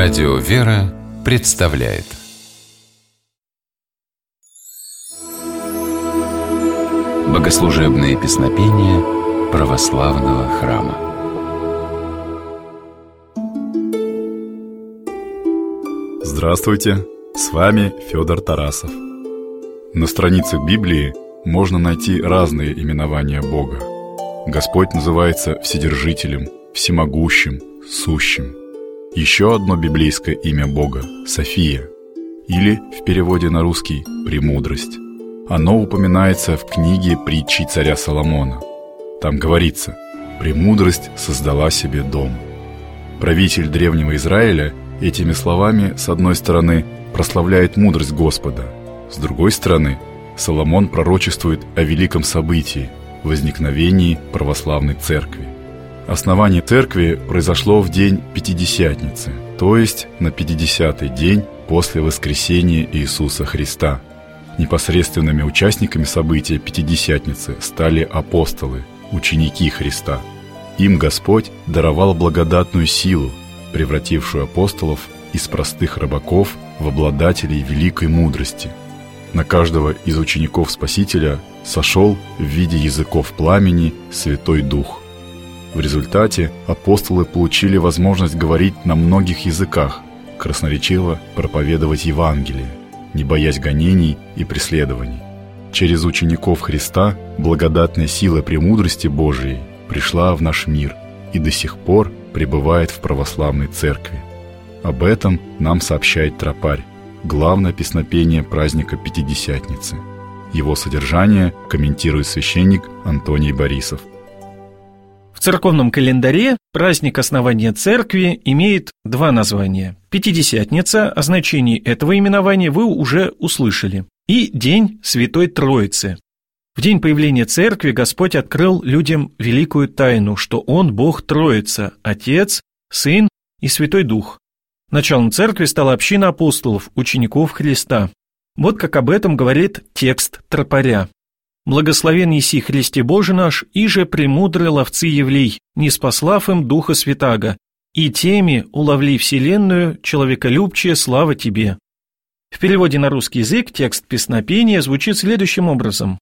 Радио «Вера» представляет Богослужебные песнопения православного храма Здравствуйте, с вами Федор Тарасов. На страницах Библии можно найти разные именования Бога. Господь называется Вседержителем, Всемогущим, Сущим – еще одно библейское имя Бога – София, или в переводе на русский «премудрость». Оно упоминается в книге притчи царя Соломона. Там говорится «премудрость создала себе дом». Правитель древнего Израиля этими словами, с одной стороны, прославляет мудрость Господа, с другой стороны, Соломон пророчествует о великом событии – возникновении православной церкви – Основание церкви произошло в день Пятидесятницы, то есть на 50-й день после воскресения Иисуса Христа. Непосредственными участниками события Пятидесятницы стали апостолы, ученики Христа. Им Господь даровал благодатную силу, превратившую апостолов из простых рыбаков в обладателей великой мудрости. На каждого из учеников Спасителя сошел в виде языков пламени Святой Дух – в результате апостолы получили возможность говорить на многих языках, красноречиво проповедовать Евангелие, не боясь гонений и преследований. Через учеников Христа благодатная сила премудрости Божией пришла в наш мир и до сих пор пребывает в православной церкви. Об этом нам сообщает Тропарь, главное песнопение праздника Пятидесятницы. Его содержание комментирует священник Антоний Борисов – в церковном календаре праздник основания церкви имеет два названия. Пятидесятница, о значении этого именования вы уже услышали, и День Святой Троицы. В день появления церкви Господь открыл людям великую тайну, что Он Бог Троица, Отец, Сын и Святой Дух. Началом церкви стала община апостолов, учеников Христа. Вот как об этом говорит текст тропаря. Благословен еси Христе Боже наш, и же премудрые ловцы Евлей, не спаслав им Духа Святаго, и теми уловли вселенную, человеколюбчие, слава Тебе». В переводе на русский язык текст песнопения звучит следующим образом.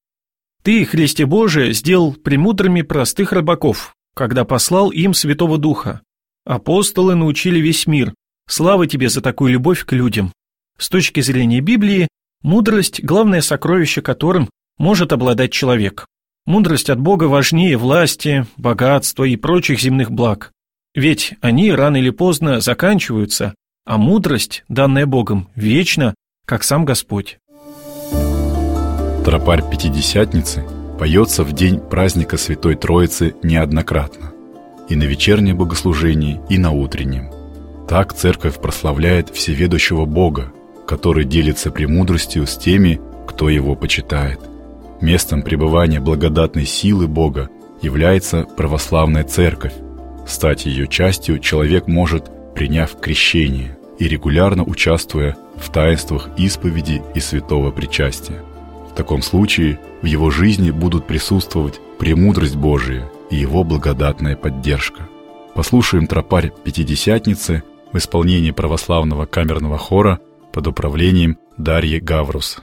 «Ты, Христе Боже, сделал премудрыми простых рыбаков, когда послал им Святого Духа. Апостолы научили весь мир. Слава Тебе за такую любовь к людям». С точки зрения Библии, мудрость – главное сокровище которым может обладать человек. Мудрость от Бога важнее власти, богатства и прочих земных благ. Ведь они рано или поздно заканчиваются, а мудрость, данная Богом, вечна, как сам Господь. Тропарь Пятидесятницы поется в день праздника Святой Троицы неоднократно. И на вечернем богослужении, и на утреннем. Так церковь прославляет всеведущего Бога, который делится премудростью с теми, кто его почитает – Местом пребывания благодатной силы Бога является православная церковь. Стать ее частью человек может, приняв крещение и регулярно участвуя в таинствах исповеди и святого причастия. В таком случае в его жизни будут присутствовать премудрость Божия и его благодатная поддержка. Послушаем тропарь Пятидесятницы в исполнении православного камерного хора под управлением Дарьи Гаврус.